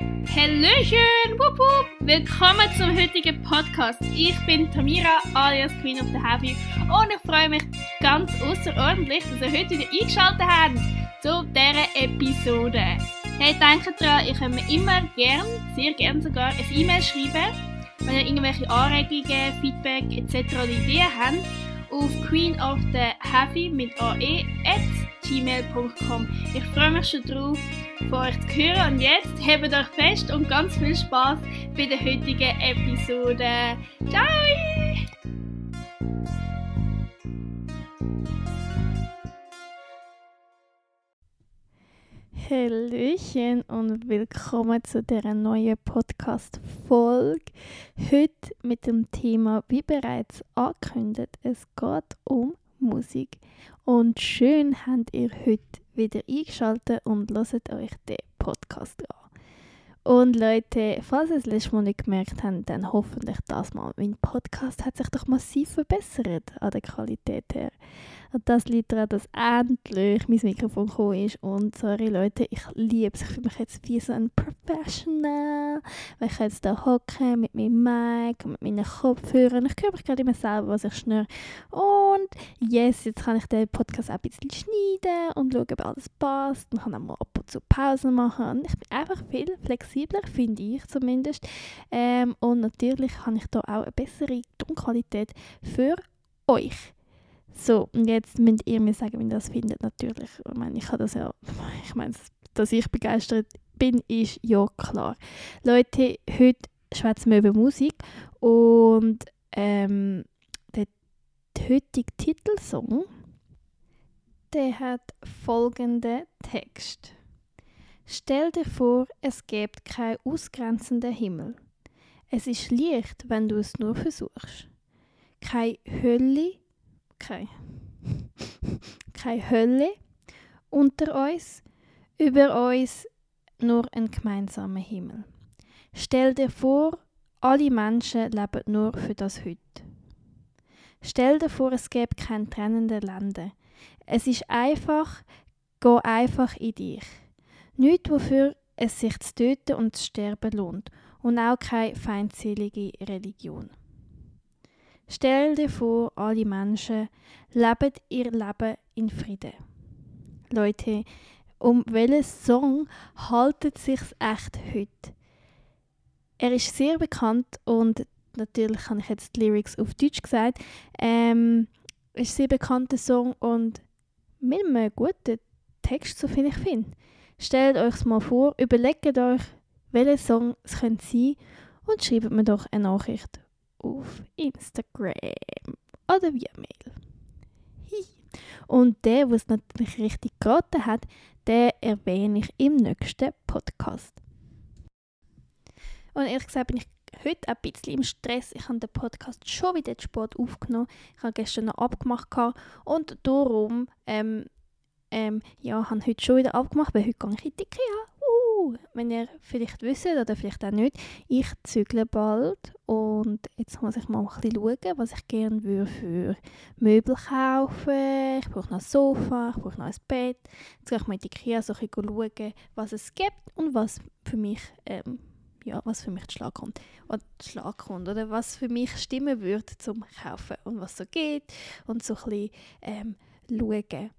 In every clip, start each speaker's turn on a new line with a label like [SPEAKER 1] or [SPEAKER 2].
[SPEAKER 1] Hallöchen! Wupp, wupp. Willkommen zum heutigen Podcast. Ich bin Tamira alias Queen of the Heavy und ich freue mich ganz außerordentlich, dass ihr heute wieder eingeschaltet habt zu dieser Episode. Hey, denkt dran, ihr könnt mir immer gern, sehr gern sogar, ein E-Mail schreiben, wenn ihr irgendwelche Anregungen, Feedback etc. Ideen habt auf Queen of the Heavy mit ae gmail.com. Ich freue mich schon drauf, von euch zu hören und jetzt hebt euch fest und ganz viel Spaß bei der heutigen Episode. Ciao!
[SPEAKER 2] Hallöchen und willkommen zu dieser neuen Podcast-Folge. Heute mit dem Thema, wie bereits angekündigt, es geht um Musik. Und schön habt ihr heute wieder eingeschaltet und hört euch den Podcast an. Und Leute, falls ihr es letztes Mal nicht gemerkt habt, dann hoffentlich das mal. Mein Podcast hat sich doch massiv verbessert an der Qualität her. Das liegt daran, dass endlich mein Mikrofon gekommen ist. Und sorry Leute, ich liebe es. Ich fühle mich jetzt wie so ein Professional. Weil ich jetzt da hocke mit meinem Mic und mit meinen Kopfhörern. Ich höre mich gerade immer selber, was ich schnurre. Und yes, jetzt kann ich den Podcast auch ein bisschen schneiden und schauen, ob alles passt. Und kann auch mal ab und zu Pausen machen. Und ich bin einfach viel flexibler, finde ich zumindest. Ähm, und natürlich habe ich da auch eine bessere Tonqualität für euch. So, und jetzt müsst ihr mir sagen, wie ihr das findet, natürlich. Ich meine, ich habe das ja, ich meine, dass ich begeistert bin, ist ja klar. Leute, heute schwätzen wir über Musik und ähm, der heutige Titelsong, der hat folgenden Text. Stell dir vor, es gibt keinen ausgrenzenden Himmel. Es ist Licht, wenn du es nur versuchst. Keine Hölle, keine, keine Hölle unter uns, über uns nur ein gemeinsamer Himmel. Stell dir vor, alle Menschen leben nur für das Heute. Stell dir vor, es gäbe kein trennende Länder. Es ist einfach, geh einfach in dich. Nicht wofür es sich zu töten und zu sterben lohnt und auch keine feindselige Religion. Stell dir vor, alle Menschen leben ihr Leben in Frieden. Leute, um welchen Song haltet sich echt heute? Er ist sehr bekannt und natürlich habe ich jetzt die Lyrics auf Deutsch gesagt. Ähm, ist ein sehr bekannter Song und mit einem guten Text, so finde ich finde. Stellt euch mal vor, überlegt euch, welcher Song es könnte sein und schreibt mir doch eine Nachricht auf Instagram oder via Mail. Und der, der es natürlich richtig geraten hat, den erwähne ich im nächsten Podcast. Und ehrlich gesagt bin ich heute ein bisschen im Stress. Ich habe den Podcast schon wieder zu spät aufgenommen. Ich habe gestern noch abgemacht und darum ähm, ähm, ja, habe heute schon wieder abgemacht, weil heute gehe ich in die Ikea wenn ihr vielleicht wisst oder vielleicht auch nicht, ich zügle bald und jetzt muss ich mal ein bisschen schauen, was ich gerne würde für Möbel kaufen. Ich brauche noch ein Sofa, ich brauche noch ein Bett. Jetzt gehe ich mal in die Ikea so ein schauen, was es gibt und was für mich ähm, ja, was für mich Schlag kommt. Oder Schlag kommt, oder was für mich stimmen würde zum Kaufen und was so geht und so ein bisschen ähm, schauen.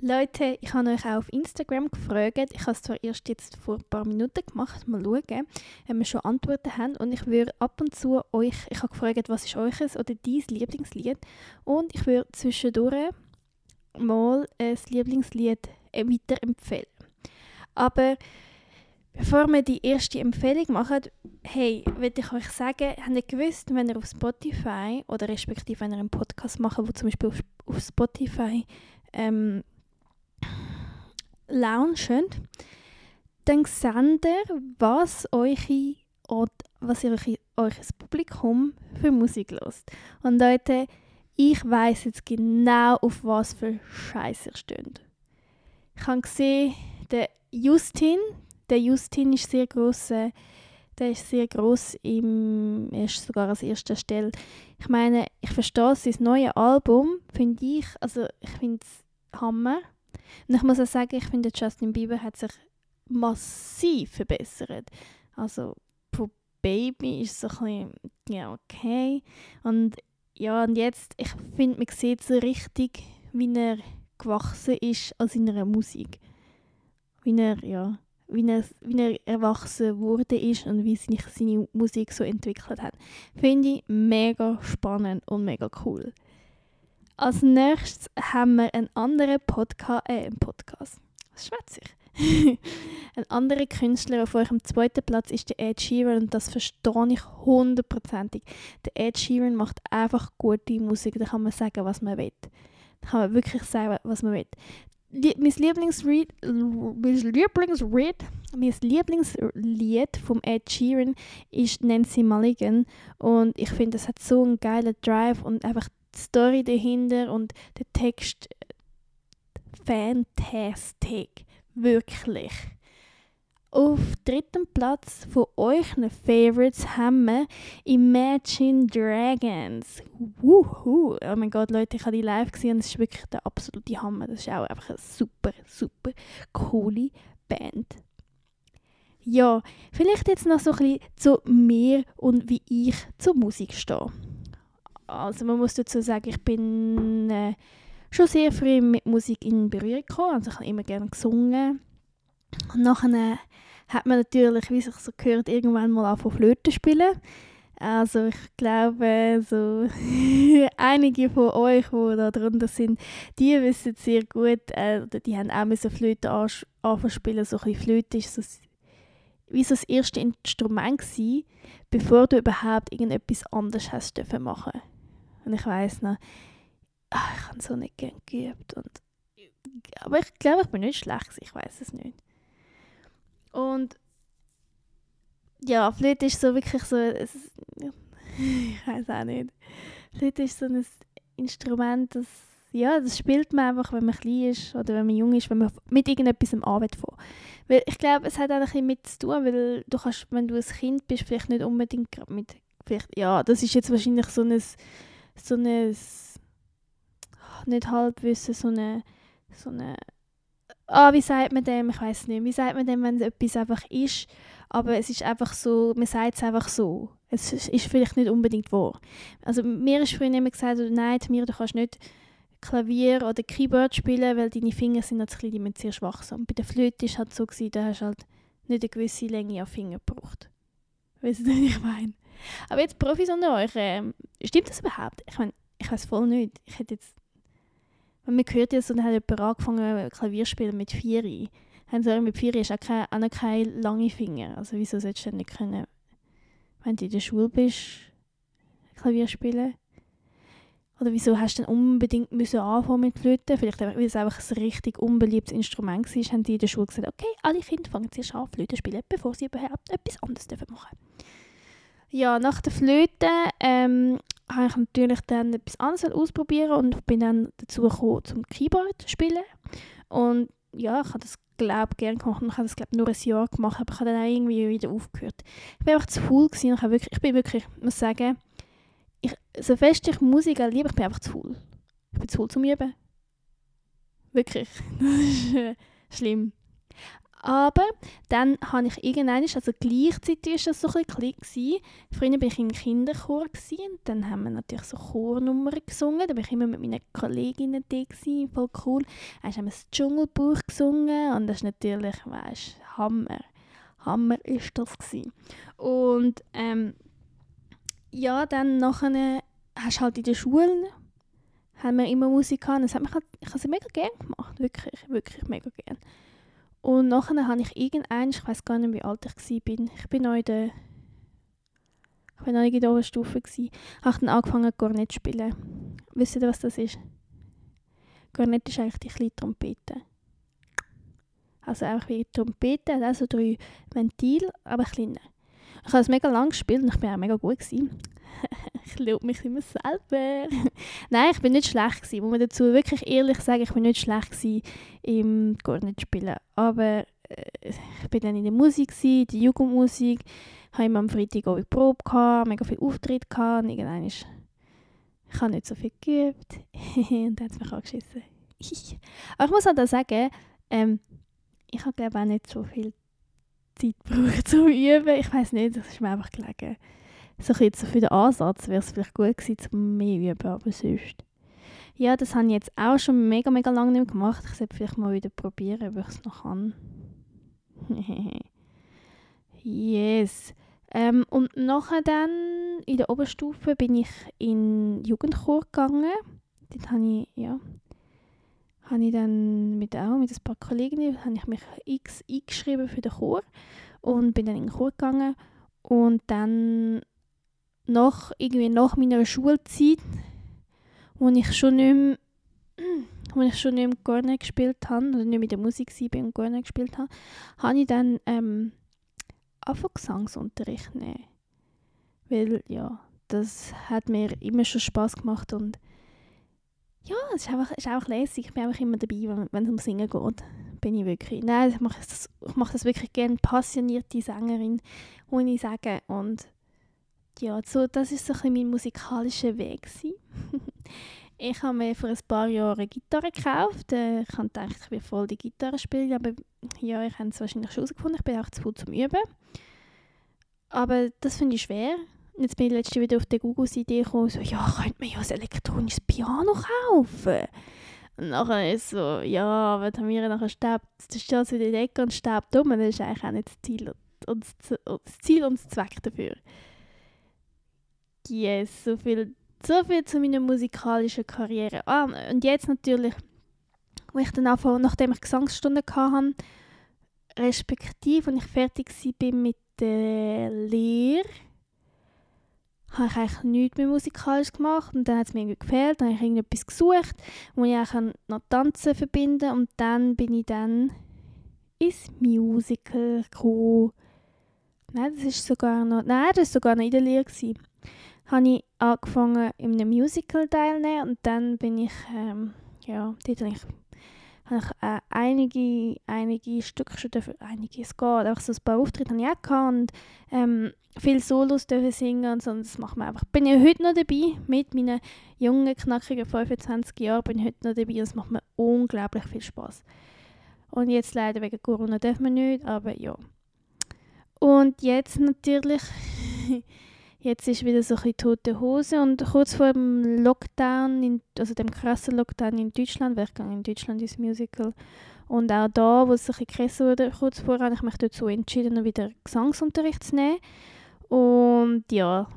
[SPEAKER 2] Leute, ich habe euch auch auf Instagram gefragt. Ich habe es zwar erst jetzt vor ein paar Minuten gemacht. Mal schauen, ob wir schon Antworten haben. Und ich würde ab und zu euch, ich habe gefragt, was ist eures oder dein Lieblingslied. Und ich würde zwischendurch mal ein Lieblingslied weiterempfehlen. Aber bevor wir die erste Empfehlung machen, hey, würde ich euch sagen, habt ihr gewusst, wenn ihr auf Spotify oder respektive wenn ihr einen Podcast macht, wo zum Beispiel auf Spotify ähm, launchen, dann seht ihr, was, eure, was ihr euch, Publikum für Musik lost. Und Leute, ich weiß jetzt genau, auf was für Scheiß ihr steht. Ich habe gesehen, der Justin, der Justin ist sehr groß, äh, der ist sehr groß im, er ist sogar als erster Stelle. Ich meine, ich verstehe sein neues Album, finde ich, also ich finde es Hammer. Und ich muss auch sagen, ich finde, Justin Bieber hat sich massiv verbessert. Also von Baby ist so ein bisschen, ja, okay. Und ja, und jetzt, ich finde, man sieht so richtig, wie er gewachsen ist an seiner Musik. Wie er, ja, wie er, wie er erwachsen wurde ist und wie sich seine Musik so entwickelt hat. Finde ich mega spannend und mega cool. Als nächstes haben wir einen anderen Podca äh, einen Podcast. Was schwätze ich? ein anderer Künstler, euch am zweiten Platz ist, der Ed Sheeran, und das verstehe ich hundertprozentig. Der Ed Sheeran macht einfach gute Musik, da kann man sagen, was man will. Da kann man wirklich sagen, was man will. Die, mein Lieblingslied, mein Lieblingslied, vom Ed Sheeran ist Nancy Mulligan und ich finde, es hat so einen geilen Drive und einfach die Story dahinter und der Text fantastic. Wirklich. Auf dritten Platz von euren Favorites haben wir Imagine Dragons. Wuhu! Oh mein Gott, Leute, ich habe die live gesehen und es ist wirklich der absolute Hammer. Das ist auch einfach eine super, super coole Band. Ja, vielleicht jetzt noch so ein bisschen zu mir und wie ich zur Musik stehe. Also man muss dazu sagen, ich bin äh, schon sehr früh mit Musik in Berührung gekommen. Also ich habe immer gerne gesungen. Und nachher hat man natürlich, wie sich so gehört, irgendwann mal angefangen Flöte spielen. Also ich glaube, so einige von euch, die da drunter sind, die wissen sehr gut, äh, die haben auch so Flöte anfangen spielen. So ein Flöte ist so, wie so das erste Instrument gewesen, bevor du überhaupt irgendetwas anderes hast dürfen machen. Und ich weiß noch, ach, ich habe so nicht gern geübt. Und, aber ich glaube, ich bin nicht schlecht, ich weiß es nicht. Und ja, Flöte ist so wirklich so, es, ich weiß auch nicht. Flöte ist so ein Instrument, das, ja, das spielt man einfach, wenn man klein ist oder wenn man jung ist, wenn man mit irgendetwas arbeitet von. Weil ich glaube, es hat auch ein mit zu tun, weil du kannst, wenn du ein Kind bist, vielleicht nicht unbedingt mit, vielleicht, ja, das ist jetzt wahrscheinlich so ein, so ein nicht Halbwissen, so eine, so eine ah, wie sagt man dem, ich weiß nicht, wie sagt man dem, wenn etwas einfach ist, aber es ist einfach so, man sagt es einfach so. Es ist vielleicht nicht unbedingt wahr. Also mir ist früher immer gesagt, nein, mir, du kannst nicht Klavier oder Keyboard spielen, weil deine Finger sind noch zu klein, die sind sehr schwach. Und bei der Flöte war es halt so, gewesen, da hast du halt nicht eine gewisse Länge an Finger gebraucht. Weißt du, was ich meine? Aber jetzt Profis unter euch, äh, stimmt das überhaupt? Ich meine, ich weiß voll nicht. Ich hätte jetzt und man hört so, dann hat jemand angefangen Klavier spielen mit vier. Haben sie mit vier ist auch, keine, auch keine lange Finger. Also wieso solltest du nicht können, wenn du in der Schule bist, Klavier spielen? Oder wieso hast du denn unbedingt müssen anfangen mit Flöten? Vielleicht weil es einfach ein richtig unbeliebtes Instrument war, haben die in der Schule gesagt, okay, alle Kinder fangen zuerst an Flöte spielen, bevor sie überhaupt etwas anderes machen dürfen. Ja, nach der Flöte ähm, habe ich natürlich dann etwas anderes ausprobieren und bin dann dazu gekommen, zum Keyboard zu spielen. Und ja, ich habe das glaube gerne gemacht und ich habe das glaube nur ein Jahr gemacht, aber ich habe dann auch irgendwie wieder aufgehört. Ich war einfach zu faul gewesen ich, wirklich, ich bin wirklich, ich muss sagen, ich, so fest ich Musik liebe, ich bin einfach zu faul. Ich bin zu faul zum Üben. Wirklich. Das ist äh, schlimm. Aber dann habe ich irgendwann, also gleichzeitig war das so ein bisschen Früher war ich im Kinderchor und dann haben wir natürlich so Chornummern gesungen. Da war ich immer mit meinen Kolleginnen da, gewesen, voll cool. Dann haben wir das Dschungelbuch gesungen und das ist natürlich, weißt Hammer. Hammer ist das gewesen. Und ähm, ja, dann nachher hast du halt in der Schule haben wir immer Musik gehabt. Das hat mich halt, ich habe sie mega gerne gemacht, wirklich, wirklich mega gerne. Und nachher habe ich irgendeinen, ich weiß gar nicht, wie alt ich war, ich bin noch in der ich war noch in der Stufe, habe ich dann angefangen, Kornett zu spielen. Wisst ihr, was das ist? Kornett ist eigentlich die kleine Trompete. Also einfach wie Trompete, also drei Ventile, aber kleiner. Ich habe es mega lang gespielt und ich war auch mega gut. Ich lobe mich immer selber. Nein, ich bin nicht schlecht gewesen. Muss man dazu wirklich ehrlich sagen, ich bin nicht schlecht gewesen im Kornett-Spielen. Aber äh, ich bin dann in der Musik, gewesen, die Jugendmusik. Habe immer am Freitag auch Probe gehabt, mega viel Auftritt gehabt. Und irgendwann ist, ich habe nicht so viel geübt. und dann hat es mich angeschissen. Aber ich muss halt auch sagen, ähm, ich habe glaube auch nicht so viel Zeit gebraucht zum Üben. Ich weiß nicht, das ist mir einfach gelegen. So ein bisschen für den Ansatz wäre es vielleicht gut gewesen, zum mehr üben, aber sonst. Ja, das habe ich jetzt auch schon mega, mega lange nicht mehr gemacht. Ich sollte vielleicht mal wieder probieren, ob ich es noch kann. yes. Ähm, und nachher dann, in der Oberstufe, bin ich in Jugendchor gegangen. Dort habe ich, ja, habe ich dann mit, auch mit ein paar Kollegen habe ich mich x eingeschrieben für den Chor und bin dann in den Chor gegangen. Und dann nach, irgendwie nach meiner Schulzeit, wo ich schon nicht mehr, wo ich schon nicht mehr Gorne gespielt habe, oder nicht mit der Musik war und Gorne gespielt habe, habe ich dann ähm, einfach Gesangsunterricht nehmen. Weil, ja, das hat mir immer schon Spaß gemacht und ja, es ist einfach, ist einfach lässig. Ich bin einfach immer dabei, wenn, wenn es um Singen geht. Bin ich wirklich. Nein, ich mache das, ich mache das wirklich gerne. Passionierte Sängerin, muss ich sagen. Und ja, so, das ist so ein mein musikalischer Weg. ich habe mir vor ein paar Jahren eine Gitarre gekauft. Äh, ich habe gedacht, ich will voll die Gitarre spielen, aber ja, ich habe es wahrscheinlich schon herausgefunden. Ich bin auch zu gut zum Üben. Aber das finde ich schwer. Jetzt bin ich letztens wieder auf der Google-Seite gekommen, so, ja, könnte man ja ein elektronisches Piano kaufen. Und nachher ist so, ja, aber Tamira nachher stirbt, das steht so in der Decke und stirbt um. Das ist eigentlich auch nicht das Ziel und das, das Ziel und das Zweck dafür. Yes, so viel, so viel zu meiner musikalischen Karriere. Ah, und jetzt natürlich, wo ich dann anfange, nachdem ich Gesangsstunden hatte, respektive, als ich fertig war mit der Lehre, habe ich eigentlich nichts mehr musikalisch gemacht und dann hat es mir irgendwie gefehlt, dann habe ich irgendetwas gesucht, wo ich eigentlich noch Tanzen verbinden und dann bin ich dann ins Musical gekommen. Nein, das ist sogar noch, nein, das war sogar noch in der Lehre. Gewesen. Habe ich angefangen, in einem Musical teilzunehmen. Und dann bin ich, ähm, ja, dort habe ich habe ich äh, einige, einige Stücke schon dafür, einige, es geht, einfach so ein paar Auftritte habe ich auch gehabt und ähm, viele Solos dürfen singen und so, und das macht mir einfach, bin ich heute noch dabei, mit meinen jungen, knackigen 25 Jahren bin ich heute noch dabei. Und es macht mir unglaublich viel Spaß. Und jetzt leider wegen Corona dürfen wir nicht, aber ja. Und jetzt natürlich Jetzt ist wieder so ein tote Hose und kurz vor dem Lockdown, in, also dem krassen Lockdown in Deutschland, weil ich gehe in Deutschland ins Musical und auch da, wo es ein bisschen krass wurde, kurz vorher, habe ich mich dazu entschieden, wieder Gesangsunterricht zu nehmen. Und ja,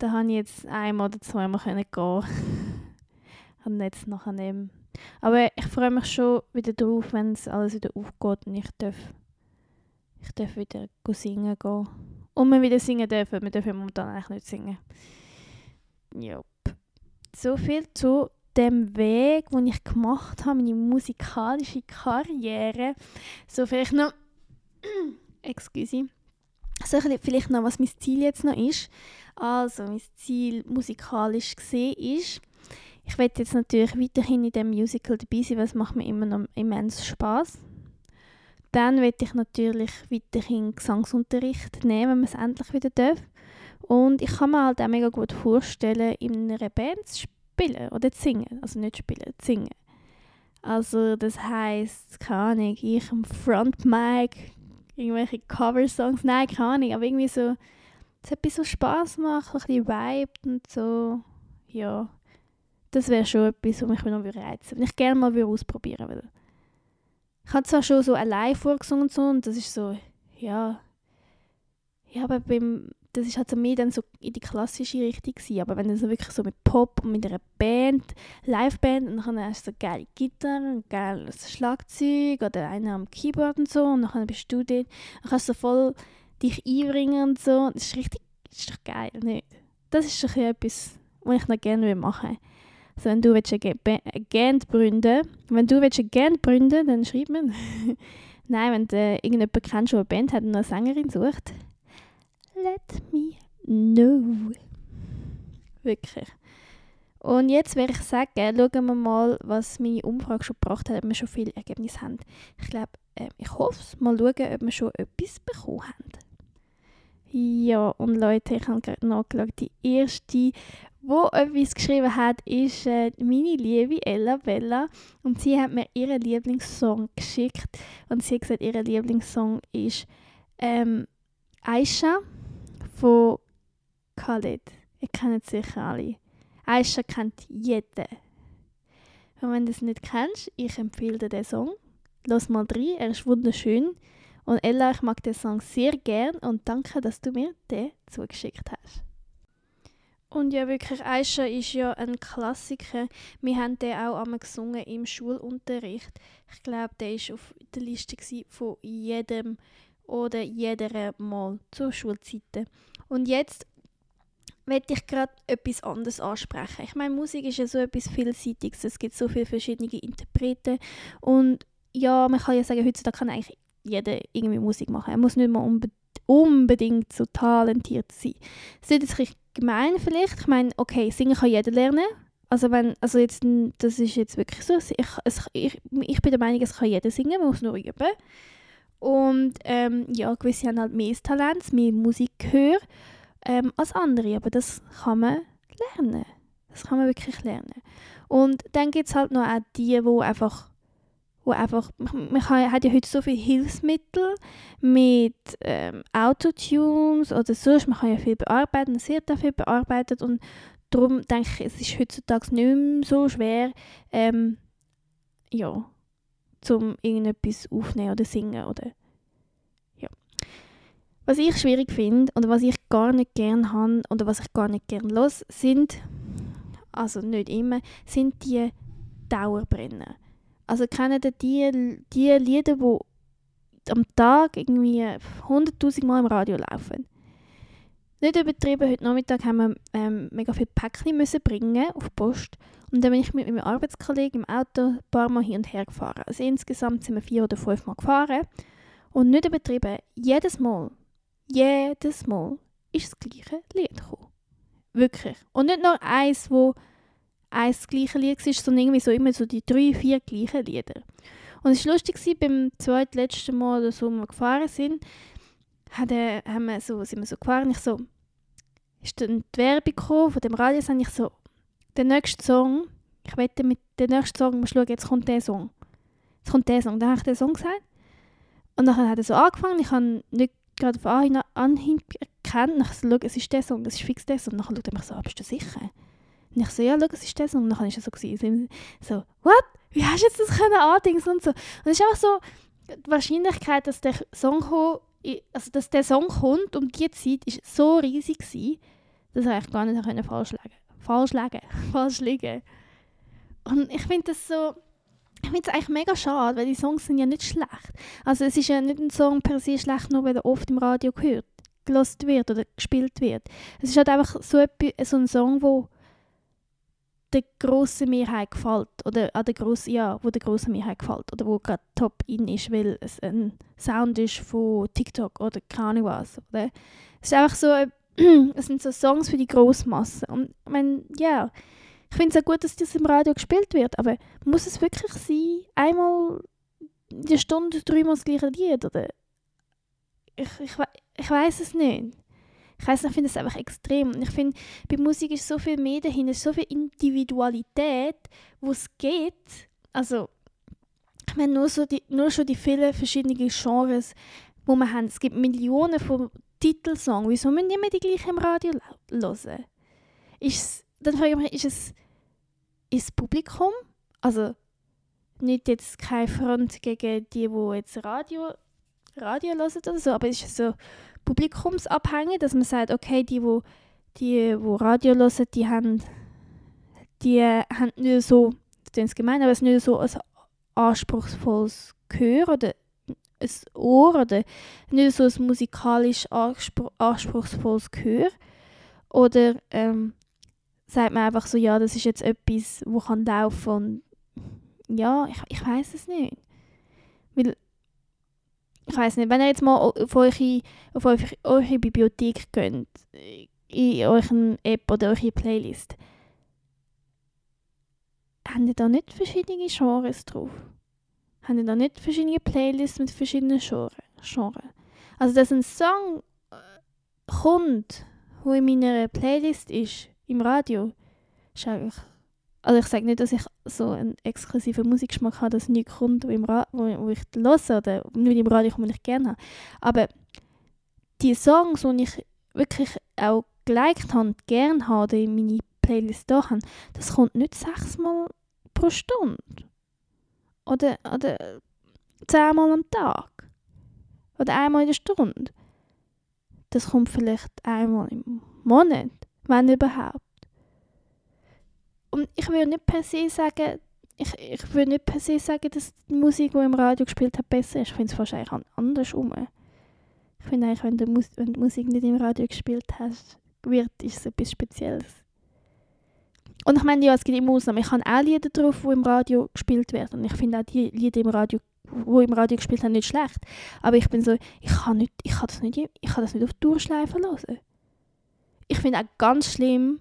[SPEAKER 2] da habe ich jetzt einmal oder zweimal gehen. und jetzt nachher nicht Aber ich freue mich schon wieder drauf, wenn es alles wieder aufgeht und ich darf, ich darf wieder singen gehen. Und wir wieder singen dürfen. Wir dürfen momentan eigentlich nicht singen. Jupp. So viel zu dem Weg, den ich gemacht habe, meine musikalische Karriere. So vielleicht noch... Excuse. So vielleicht noch, was mein Ziel jetzt noch ist. Also, mein Ziel musikalisch gesehen ist, ich werde jetzt natürlich weiterhin in dem Musical dabei sein, weil es macht mir immer noch immens Spaß. Dann werde ich natürlich weiterhin Gesangsunterricht nehmen, wenn man es endlich wieder darf. Und ich kann mir halt auch mega gut vorstellen, in einer Band zu spielen oder zu singen. Also nicht spielen, zu singen. Also das heisst, keine Ahnung, ich am Frontmic, irgendwelche Coversongs, nein, keine Ahnung, aber irgendwie so, dass etwas so Spass macht, ein bisschen Vibe und so, ja. Das wäre schon etwas, was mich noch reizen würde. Ich gerne mal ausprobieren würde. Ich habe zwar schon so allein vorgesungen und so, und das ist so, ja. Ja, aber beim, das ist halt so mehr dann so in die klassische Richtung gewesen. Aber wenn du so wirklich so mit Pop und mit einer Band, Liveband, und dann hast du so geile Gitarre, ein geiles Schlagzeug oder einer am Keyboard und so, und dann bist du dort, dann kannst du so voll dich einbringen und so. Das ist richtig, das ist doch geil, nicht? Das ist doch etwas, was ich noch gerne machen will. Wenn du willst eine gründen wenn du willst eine gründen dann schreib mir. Nein, wenn du irgendjemand kennst, der eine Band hat und eine Sängerin sucht, let me know. Wirklich. Und jetzt werde ich sagen, schauen wir mal, was meine Umfrage schon gebracht hat, ob wir schon viele Ergebnisse haben. Ich glaube, äh, ich hoffe es. Mal schauen, ob wir schon etwas bekommen haben. Ja, und Leute, ich habe gerade nachgeschaut, die erste wo etwas geschrieben hat, ist äh, meine liebe Ella Bella. Und sie hat mir ihren Lieblingssong geschickt. Und sie hat gesagt, ihr Lieblingssong ist Ähm, Aisha von Khaled. Ihr kennt sicher alle. Aisha kennt jeden. Und wenn du es nicht kennst, ich empfehle dir den Song. Los mal rein, er ist wunderschön. Und Ella, ich mag den Song sehr gern und danke, dass du mir den zugeschickt hast. Und ja, wirklich, Aisha ist ja ein Klassiker. Wir haben den auch einmal gesungen im Schulunterricht. Ich glaube, der war auf der Liste von jedem oder jeder Mal zur Schulzeiten. Und jetzt möchte ich gerade etwas anderes ansprechen. Ich meine, Musik ist ja so etwas Vielseitiges. Es gibt so viele verschiedene Interpreten. Und ja, man kann ja sagen, heutzutage kann eigentlich jeder irgendwie Musik machen. Er muss nicht mal unbe unbedingt so talentiert sein. Es ist jetzt gemein vielleicht. Ich meine, okay, singen kann jeder lernen. Also wenn, also jetzt, das ist jetzt wirklich so. Ich, ich, ich bin der Meinung, es kann jeder singen, man muss nur üben. Und ähm, ja, gewisse haben halt mehr Talent, mehr Musikgehör ähm, als andere, aber das kann man lernen. Das kann man wirklich lernen. Und dann gibt es halt noch auch die, wo einfach, wo einfach, man kann, hat ja heute so viele Hilfsmittel mit ähm, Autotunes oder so, man kann ja viel bearbeiten, es wird auch viel bearbeitet und darum denke ich, es ist heutzutage nicht mehr so schwer, ähm, ja, zum irgendetwas aufnehmen oder singen oder was ich schwierig finde oder was ich gar nicht gern habe oder was ich gar nicht gern los sind, also nicht immer, sind die Dauerbrenner. Also kennen die, die Lieder, die am Tag irgendwie 100'000 Mal im Radio laufen. Nicht übertrieben, heute Nachmittag haben wir ähm, mega viele Päckchen müssen bringen auf die Post. Und dann bin ich mit meinem Arbeitskollegen im Auto ein paar Mal hin und her gefahren. Also insgesamt sind wir vier oder fünf Mal gefahren. Und nicht übertrieben, jedes Mal jedes Mal ist das gleiche Lied gekommen. Wirklich. Und nicht nur eins, wo eins das gleiche Lied war, sondern irgendwie so immer so die drei, vier gleichen Lieder. Und es war lustig, beim zweitletzten Mal, oder so, wo wir gefahren sind, hat, äh, haben wir so, sind wir so gefahren, ich so, ist dann die Werbung gekommen von dem Radiosender, ich so, der nächste Song, ich wette mit dem nächsten Song, musst schauen, jetzt kommt der Song. Jetzt kommt der Song. Dann habe ich den Song gesagt. Und dann hat er so angefangen, ich habe nicht gerade auf Anhieb erkannt. Ich so, es ist der Song, es ist fix der Song. Und dann schaut er mich so, ah, bist du sicher? Und ich so, ja, schau, es ist der Song. Und dann war es so, gewesen, so, what? Wie hast du jetzt das können andingsen und so. Und es ist einfach so, die Wahrscheinlichkeit, dass der Song kommt, also dass der Song kommt um diese Zeit, ist so riesig gewesen, dass er eigentlich gar nicht können falsch liegen falsch liegen, falsch liegen. Und ich finde das so, ich finde es eigentlich mega schade, weil die Songs sind ja nicht schlecht. Also es ist ja nicht ein Song per se schlecht, nur weil er oft im Radio gehört, gelost wird oder gespielt wird. Es ist halt einfach so, so ein Song, wo der grossen Mehrheit gefällt oder an der grossen, ja, wo der grossen Mehrheit gefällt oder wo gerade top in ist, weil es ein Sound ist von TikTok oder keine was. Oder? Es ist einfach so, es sind so Songs für die Grossmasse und ich meine, ja, ich finde es auch gut, dass das im Radio gespielt wird, aber muss es wirklich sein, einmal in der Stunde dreimal das gleiche Lied? Oder? Ich, ich, ich weiß es nicht. Ich weiß ich finde es einfach extrem. Und ich finde, bei Musik ist so viel mehr dahinter, so viel Individualität, wo es geht. Also, ich meine, nur, so nur schon die vielen verschiedenen Genres, wo wir haben. Es gibt Millionen von Titelsongs. Wieso müssen immer die gleichen im Radio hören? Ist dann frage ich mich, ist es ist Publikum? Also nicht jetzt kein Front gegen die, die jetzt Radio, Radio hören oder so, aber ist es so publikumsabhängig, dass man sagt, okay, die, wo die, wo Radio hören, die haben, die haben nicht so, das gemein, aber es nicht so ein anspruchsvolles Gehör oder ein Ohr oder nicht so ein musikalisch anspruchsvolles Gehör oder ähm, sagt man einfach so, ja, das ist jetzt etwas, wo kann laufen und ja, ich, ich weiß es nicht. Weil, ich weiß nicht, wenn ihr jetzt mal auf eure, auf eure, eure Bibliothek geht, in euren App oder eure Playlist, habt ihr da nicht verschiedene Genres drauf? Habt ihr da nicht verschiedene Playlists mit verschiedenen Genres? Also, dass ein Song äh, kommt, der in meiner Playlist ist, im Radio ist eigentlich, also ich sage nicht, dass ich so einen exklusiven Musikgeschmack habe, dass nichts kommt, wo, im wo, wo ich höre oder nicht im Radio kommt, ich gerne habe. Aber die Songs, die ich wirklich auch geliked habe gerne habe oder in meine Playlist da habe, das kommt nicht sechsmal pro Stunde. Oder, oder zehnmal am Tag. Oder einmal in der Stunde. Das kommt vielleicht einmal im Monat, wenn überhaupt. Und ich will nicht per se sagen, ich, ich will nicht per se sagen, dass die Musik, die im Radio gespielt hat, besser ist. Ich finde es eigentlich andersrum. Ich finde eigentlich, wenn, du Mus wenn die Musik nicht im Radio gespielt hast, wird, ist es etwas Spezielles. Und ich meine, ja, es gibt immer Ausnahmen. Ich habe auch Lieder drauf, die im Radio gespielt werden. Und ich finde auch die Lieder im Radio, die im Radio gespielt haben, nicht schlecht. Aber ich bin so, ich kann, nicht, ich kann, das, nicht, ich kann das nicht auf Durchschleifen hören. Ich finde auch ganz schlimm,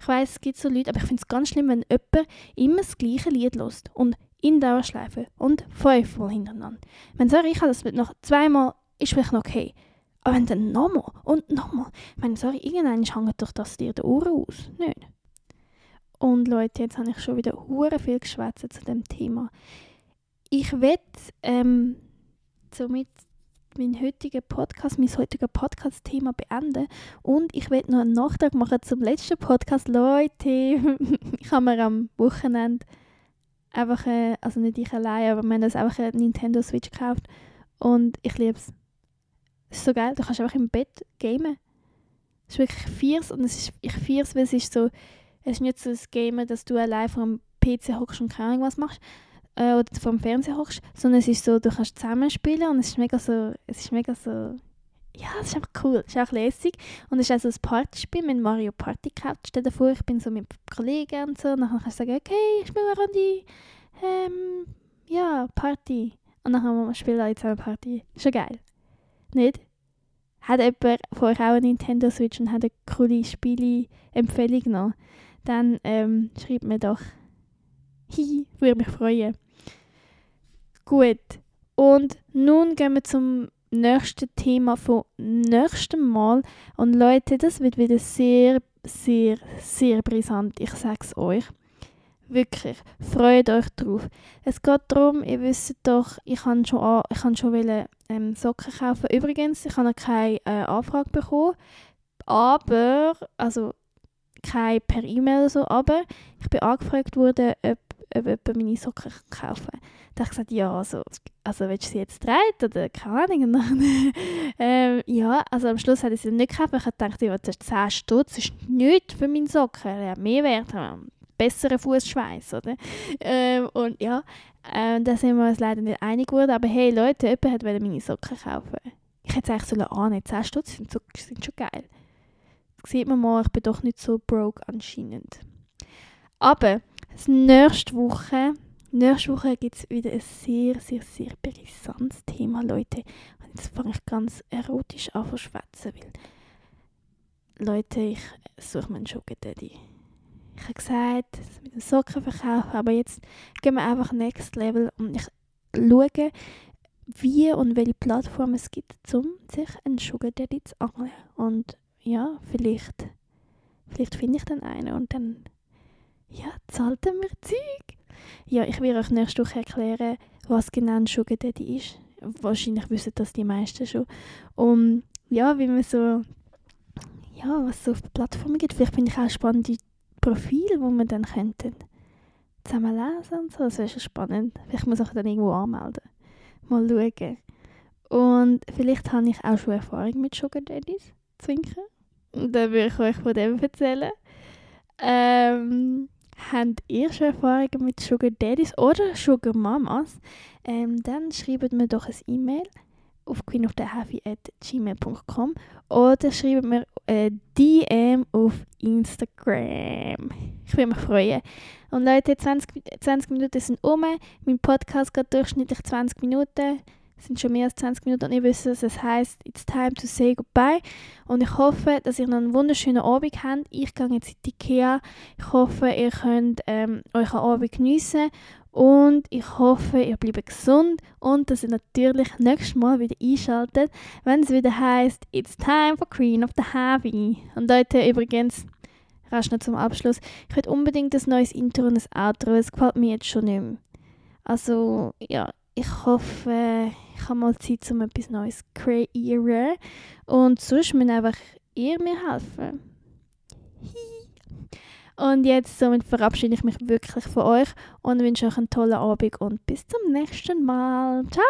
[SPEAKER 2] ich weiß, es gibt so Leute, aber ich finde es ganz schlimm, wenn jemand immer das gleiche Lied lost und in Dauerschleife und fünfmal hintereinander. Wenn sorry, ich habe das mit noch zweimal, ist vielleicht noch okay. Aber wenn dann nochmal und nochmal, ich meine, sorry, irgendwann hängt doch das dir die Ohren aus, nicht? Und Leute, jetzt habe ich schon wieder hure viel geschwätzt zu dem Thema. Ich werde ähm, somit meinen heutigen Podcast, mein heutiges Podcast-Thema beenden und ich werde noch einen Nachtrag machen zum letzten Podcast. Leute, ich habe mir am Wochenende einfach, äh, also nicht ich allein, aber wir haben einfach eine Nintendo Switch gekauft und ich liebe es. Es ist so geil, du kannst einfach im Bett gamen. Es ist wirklich fierce und es ist, ich fierce, weil es ist so, es ist nicht so das Gamen, dass du allein vom PC hockst und keine Ahnung was machst, äh, oder vor dem Fernseher hockst, sondern es ist so, du kannst zusammenspielen und es ist mega so, es ist mega so, ja, es ist einfach cool, es ist auch lässig und es ist auch so ein Partyspiel mit Mario Party gekauft. Stell dir vor, ich bin so mit Kollegen und so und dann kannst du sagen, okay, ich spiele eine Runde, ähm, ja, Party. Und dann spielen wir jetzt eine Party. Schon geil. Nicht? Hat jemand von euch auch eine Nintendo Switch und hat eine coole Spiele-Empfehlung noch? Dann ähm, schreibt mir doch. Hihi, würde mich freuen. Gut. Und nun gehen wir zum nächsten Thema vom nächsten Mal. Und Leute, das wird wieder sehr, sehr, sehr brisant. Ich sag's euch. Wirklich, freut euch drauf. Es geht darum, ihr wisst doch, ich habe schon, an, ich habe schon wollen, ähm, Socken kaufen. Übrigens, ich habe noch keine äh, Anfrage bekommen, aber, also keine per E-Mail oder so, aber ich bin angefragt worden, ob, ob jemand meine Socken kaufen kann. Da habe ich gesagt, ja, also, also willst du sie jetzt drehen oder keine Ahnung. Dann, ähm, ja, also am Schluss hat ich sie nicht gekauft. Ich habe gedacht, ja, das ist 10 Stutz, ist nichts für meine Socken. Er hat mehr Wert, besseren Fußschweiß? Ähm, und ja, äh, da sind wir uns leider nicht einig geworden. Aber hey, Leute, jemand wollte meine Socken kaufen. Ich hätte es eigentlich annehmen 10 Stutz sind, sind schon geil. Das sieht man mal, ich bin doch nicht so broke anscheinend. Aber das nächste Woche, nächste Woche gibt es wieder ein sehr, sehr, sehr brisantes Thema, Leute. Und jetzt fange ich ganz erotisch an zu schwätzen, weil Leute, ich suche mir einen Sugar Daddy. Ich habe gesagt, mit dem Socken verkaufen, aber jetzt gehen wir einfach next level und ich schaue, wie und welche Plattformen es gibt, um sich einen Sugar Daddy zu angeln. Und ja, vielleicht, vielleicht finde ich dann einen und dann, ja, zahlt mir Zeug. Ja, ich werde euch nächste Woche erklären, was genau ein Sugar Daddy ist. Wahrscheinlich wissen das die meisten schon. Und ja, wie man so, ja, was so auf der Plattform gibt. Vielleicht finde ich auch spannende Profile, wo man dann könnten zusammen lesen und so. Das wäre schon spannend. Vielleicht muss ich dann irgendwo anmelden. Mal schauen. Und vielleicht habe ich auch schon Erfahrung mit Sugar Daddies. Zwinken. Und dann würde ich euch von dem erzählen. Ähm, habt ihr schon Erfahrungen mit Sugar Daddies oder Sugar Mamas? Ähm, dann schreibt mir doch ein E-Mail auf queenoftheheavy.gmail.com oder schreibt mir ein DM auf Instagram. Ich würde mich freuen. Und Leute, 20, 20 Minuten sind um. Mein Podcast geht durchschnittlich 20 Minuten. Es sind schon mehr als 20 Minuten und ihr wisst, dass es heißt It's time to say goodbye. Und ich hoffe, dass ihr noch einen wunderschönen Abend habt. Ich gehe jetzt in die Ikea. Ich hoffe, ihr könnt ähm, euren Abend geniessen. Und ich hoffe, ihr bleibt gesund und dass ihr natürlich nächstes Mal wieder einschaltet, wenn es wieder heißt It's time for Queen of the Heavy. Und Leute, übrigens, rasch noch zum Abschluss, ich will unbedingt ein neues Intro und ein Outro. Es gefällt mir jetzt schon nicht mehr. Also, ja, ich hoffe, ich habe mal Zeit, um etwas Neues zu kreieren. Und sonst müsst einfach ihr mir helfen. Und jetzt somit verabschiede ich mich wirklich von euch und wünsche euch einen tollen Abend und bis zum nächsten Mal. Ciao!